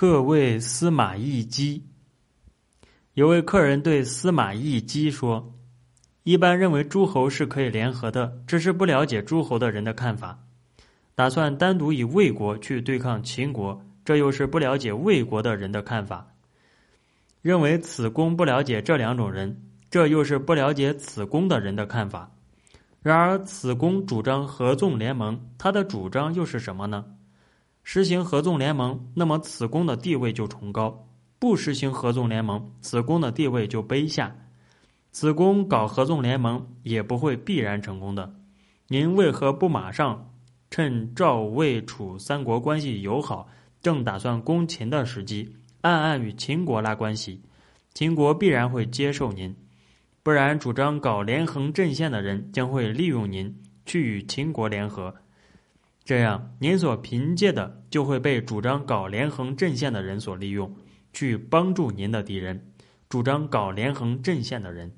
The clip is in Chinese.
客谓司马懿基。有位客人对司马懿基说：“一般认为诸侯是可以联合的，只是不了解诸侯的人的看法，打算单独以魏国去对抗秦国，这又是不了解魏国的人的看法。认为此公不了解这两种人，这又是不了解此公的人的看法。然而此公主张合纵联盟，他的主张又是什么呢？”实行合纵联盟，那么此宫的地位就崇高；不实行合纵联盟，此宫的地位就卑下。此宫搞合纵联盟也不会必然成功的。您为何不马上趁赵、魏、楚三国关系友好，正打算攻秦的时机，暗暗与秦国拉关系？秦国必然会接受您。不然，主张搞连横阵线的人将会利用您去与秦国联合。这样，您所凭借的就会被主张搞连横阵线的人所利用，去帮助您的敌人，主张搞连横阵线的人。